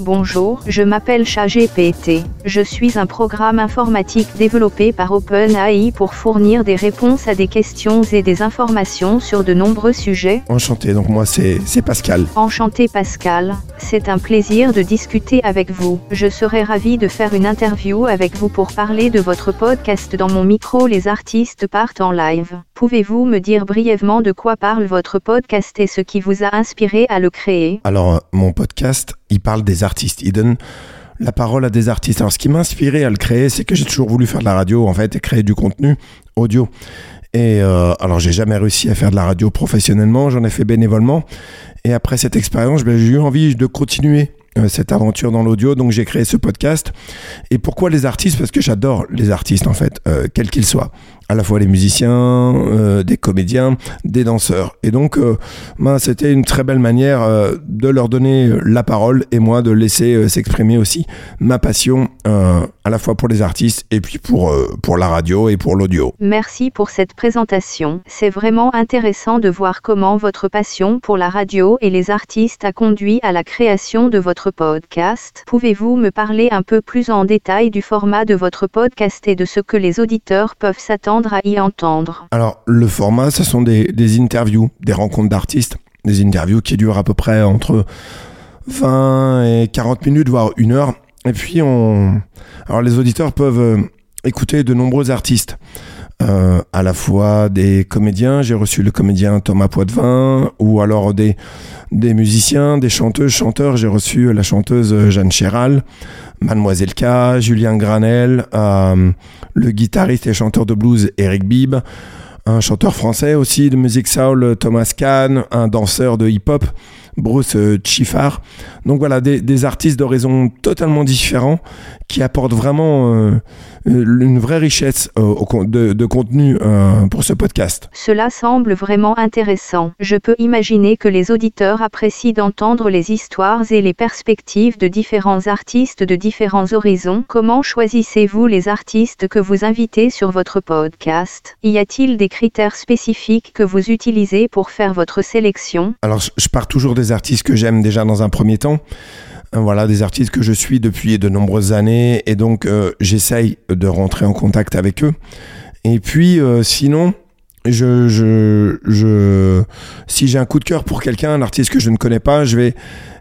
Bonjour, je m'appelle ChatGPT. Je suis un programme informatique développé par OpenAI pour fournir des réponses à des questions et des informations sur de nombreux sujets. Enchanté, donc moi c'est Pascal. Enchanté Pascal, c'est un plaisir de discuter avec vous. Je serais ravi de faire une interview avec vous pour parler de votre podcast dans mon micro Les artistes partent en live. Pouvez-vous me dire brièvement de quoi parle votre podcast et ce qui vous a inspiré à le créer? Alors mon podcast, il parle des artistes, il donne la parole à des artistes. Alors ce qui m'a inspiré à le créer, c'est que j'ai toujours voulu faire de la radio en fait et créer du contenu audio. Et euh, alors j'ai jamais réussi à faire de la radio professionnellement, j'en ai fait bénévolement. Et après cette expérience, ben, j'ai eu envie de continuer euh, cette aventure dans l'audio, donc j'ai créé ce podcast. Et pourquoi les artistes? Parce que j'adore les artistes en fait, euh, quels qu'ils soient à la fois les musiciens, euh, des comédiens, des danseurs. Et donc, euh, c'était une très belle manière euh, de leur donner la parole et moi de laisser euh, s'exprimer aussi ma passion euh, à la fois pour les artistes et puis pour, euh, pour la radio et pour l'audio. Merci pour cette présentation. C'est vraiment intéressant de voir comment votre passion pour la radio et les artistes a conduit à la création de votre podcast. Pouvez-vous me parler un peu plus en détail du format de votre podcast et de ce que les auditeurs peuvent s'attendre à y entendre Alors, le format, ce sont des, interviews, des rencontres d'artistes, des interviews qui durent à peu près entre 20 et 40 minutes, voire une heure. Et puis, on... Alors, les auditeurs peuvent euh, écouter de nombreux artistes. Euh, à la fois des comédiens, j'ai reçu le comédien Thomas Poitvin, ou alors des, des musiciens, des chanteuses, chanteurs, j'ai reçu la chanteuse Jeanne Chéral, Mademoiselle K, Julien Granel, euh, le guitariste et chanteur de blues Eric Bibb, un chanteur français aussi de musique soul Thomas Kahn, un danseur de hip-hop Bruce Chiffard. Donc voilà, des, des artistes d'horizons totalement différents qui apportent vraiment euh, une vraie richesse euh, au de, de contenu euh, pour ce podcast. Cela semble vraiment intéressant. Je peux imaginer que les auditeurs apprécient d'entendre les histoires et les perspectives de différents artistes de différents horizons. Comment choisissez-vous les artistes que vous invitez sur votre podcast? Y a-t-il des critères spécifiques que vous utilisez pour faire votre sélection? Alors, je- je pars toujours des artistes que j'aime déjà dans un premier temps. Euh, Voilà, des artistes que je suis depuis de nombreuses années et donc euh, j'essaye de rentrer en contact avec eux. Et puis, euh, sinon, je, je, je, si j'ai un coup de cœur pour quelqu'un, un artiste que je ne connais pas, je vais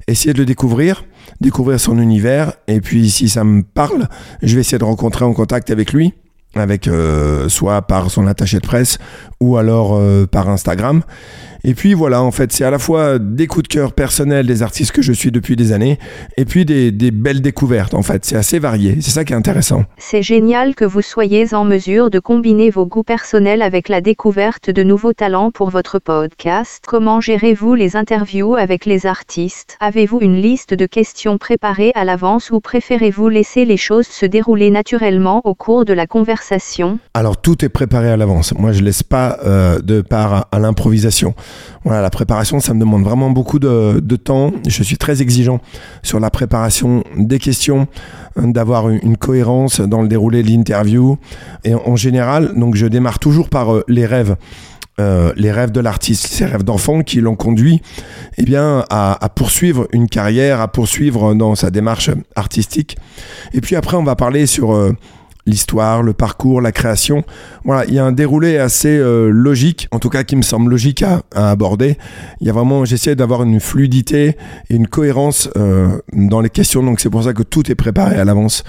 essayer de le découvrir, découvrir son univers. Et puis, si ça me parle, je vais essayer de rencontrer en contact avec lui, avec soit par son attaché de presse ou alors par Instagram. Et puis voilà, en fait, c'est à la fois des coups de cœur personnels des artistes que je suis depuis des années, et puis des, des belles découvertes, en fait. C'est assez varié, c'est ça qui est intéressant. C'est génial que vous soyez en mesure de combiner vos goûts personnels avec la découverte de nouveaux talents pour votre podcast. Comment gérez-vous les interviews avec les artistes? Avez-vous une liste de questions préparées à l'avance ou préférez-vous laisser les choses se dérouler naturellement au cours de la conversation? Alors tout est préparé à l'avance. Moi, je laisse pas euh, de part à, à l'improvisation. Voilà, la préparation, ça me demande vraiment beaucoup de, de temps. Je suis très exigeant sur la préparation des questions, euh, d'avoir une, cohérence dans le déroulé de l'interview. Et en, général, donc je démarre toujours par euh, les rêves. Euh, les rêves de l'artiste, ces rêves d'enfant qui l'ont conduit eh bien, à, poursuivre une carrière, à poursuivre dans sa démarche artistique. Et puis après, on va parler sur l'histoire, le parcours, la création. Voilà, il y a un déroulé assez euh, logique, en tout cas qui me semble logique à, à aborder. Il y a vraiment, j'essaie d'avoir une fluidité et une cohérence euh, dans les questions, donc c'est pour ça que tout est préparé à l'avance.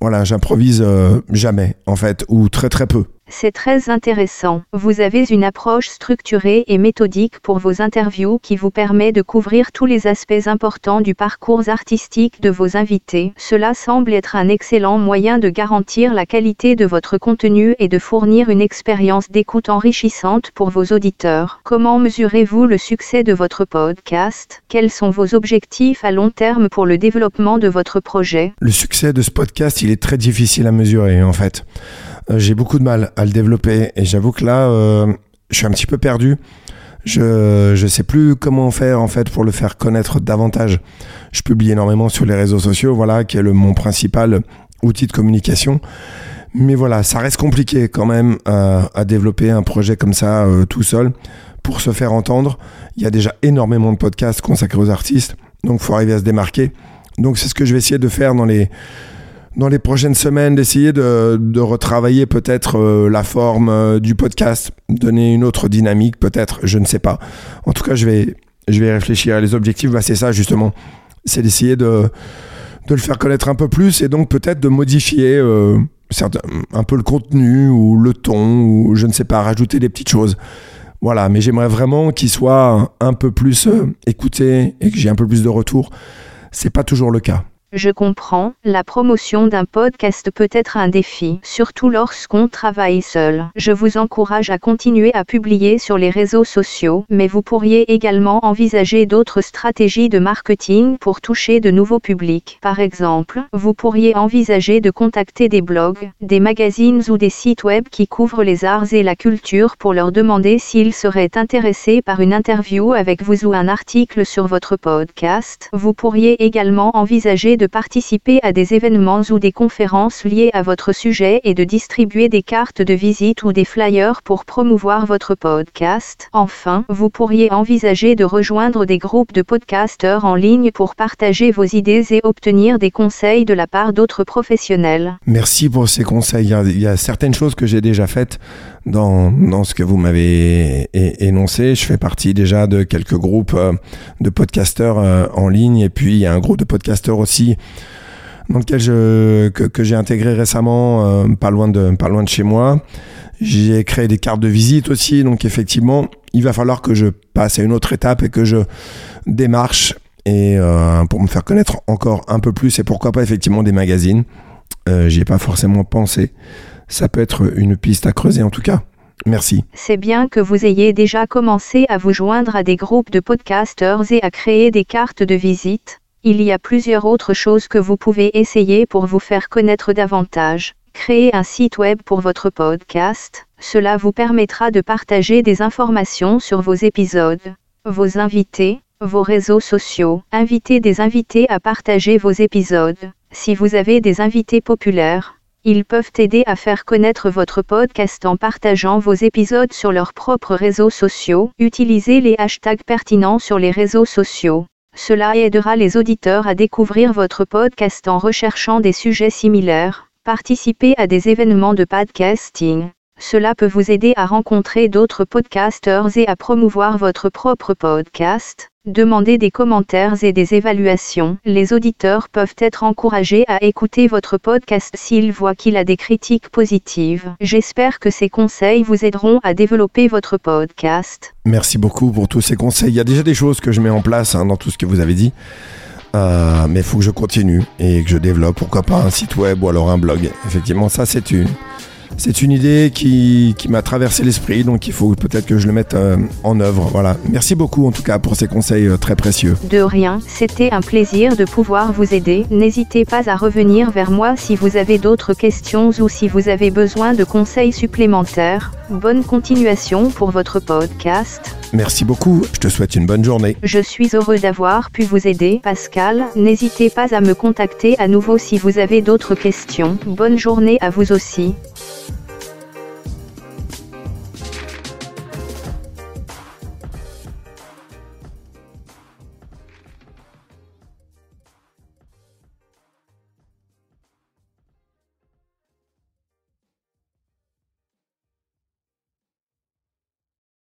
Voilà, j'improvise euh, jamais, en fait, ou très très peu. C'est très intéressant. Vous avez une approche structurée et méthodique pour vos interviews qui vous permet de couvrir tous les aspects importants du parcours artistique de vos invités. Cela semble être un excellent moyen de garantir la qualité de votre contenu et de fournir une expérience d'écoute enrichissante pour vos auditeurs. Comment mesurez-vous le succès de votre podcast? Quels sont vos objectifs à long terme pour le développement de votre projet? Le succès de ce podcast, il est très difficile à mesurer, en fait. Euh, J'ai beaucoup de mal à le développer et j'avoue que là, euh, je suis un petit peu perdu. Je je sais plus comment faire en fait pour le faire connaître davantage. Je publie énormément sur les réseaux sociaux, voilà, qui est le, mon principal outil de communication. Mais voilà, ça reste compliqué quand même euh, à développer un projet comme ça euh, tout seul pour se faire entendre. Il y a déjà énormément de podcasts consacrés aux artistes, donc faut arriver à se démarquer. Donc c'est ce que je vais essayer de faire dans les, dans les prochaines semaines, d'essayer de, retravailler peut-être euh, la forme euh, du podcast, donner une autre dynamique peut-être, je ne sais pas. En tout cas, je vais, je vais réfléchir. Les objectifs, bah, c'est ça justement, c'est d'essayer de, de le faire connaître un peu plus et donc peut-être de modifier euh, un peu le contenu ou le ton ou je ne sais pas, rajouter des petites choses. Voilà, mais j'aimerais vraiment qu'il soit un peu plus écouté et que j'ai un peu plus de retour. C'est pas toujours le cas. Je comprends, la promotion d'un podcast peut être un défi, surtout lorsqu'on travaille seul. Je vous encourage à continuer à publier sur les réseaux sociaux, mais vous pourriez également envisager d'autres stratégies de marketing pour toucher de nouveaux publics. Par exemple, vous pourriez envisager de contacter des blogs, des magazines ou des sites web qui couvrent les arts et la culture pour leur demander s'ils seraient intéressés par une interview avec vous ou un article sur votre podcast. Vous pourriez également envisager de participer à des événements ou des conférences liées à votre sujet et de distribuer des cartes de visite ou des flyers pour promouvoir votre podcast. Enfin, vous pourriez envisager de rejoindre des groupes de podcasteurs en ligne pour partager vos idées et obtenir des conseils de la part d'autres professionnels. Merci pour ces conseils. Il y a, certaines choses que j'ai déjà faites dans, dans ce que vous m'avez énoncé. Je fais partie déjà de quelques groupes euh, de podcasteurs euh, en ligne et puis il y a un groupe de podcasteurs aussi dans lequel je, que, j'ai intégré récemment, euh, pas, loin de, pas loin de chez moi. J'ai créé des cartes de visite aussi, donc effectivement, il va falloir que je passe à une autre étape et que je démarche et pour me faire connaître encore un peu plus et pourquoi pas effectivement des magazines. J'y ai pas forcément pensé ça peut être une piste à creuser en tout cas. Merci. C'est bien que vous ayez déjà commencé à vous joindre à des groupes de podcasters et à créer des cartes de visite. Il y a plusieurs autres choses que vous pouvez essayer pour vous faire connaître davantage. Créer un site web pour votre podcast. Cela vous permettra de partager des informations sur vos épisodes, vos invités, vos réseaux sociaux. Invitez des invités à partager vos épisodes. Si vous avez des invités populaires, ils peuvent aider à faire connaître votre podcast en partageant vos épisodes sur leurs propres réseaux sociaux. Utilisez les hashtags pertinents sur les réseaux sociaux. Cela aidera les auditeurs à découvrir votre podcast en recherchant des sujets similaires. Participez à des événements de podcasting. Cela peut vous aider à rencontrer d'autres podcasters et à promouvoir votre propre podcast. Demandez des commentaires et des évaluations. Les auditeurs peuvent être encouragés à écouter votre podcast s'ils voient qu'il a des critiques positives. J'espère que ces conseils vous aideront à développer votre podcast. Merci beaucoup pour tous ces conseils. Il y a déjà des choses que je mets en place hein, dans tout ce que vous avez dit. Euh, mais il faut que je continue et que je développe, pourquoi pas un site web ou alors un blog. Effectivement, ça c'est une, c'est une idée qui, m'a traversé l'esprit, donc il faut peut-être que je le mette euh, en œuvre. Voilà. Merci beaucoup en tout cas pour ces conseils euh, très précieux. De rien, c'était un plaisir de pouvoir vous aider. N'hésitez pas à revenir vers moi si vous avez d'autres questions ou si vous avez besoin de conseils supplémentaires. Bonne continuation pour votre podcast. Merci beaucoup, je te souhaite une bonne journée. Je suis heureux d'avoir pu vous aider, Pascal. N'hésitez pas à me contacter à nouveau si vous avez d'autres questions. Bonne journée à vous aussi.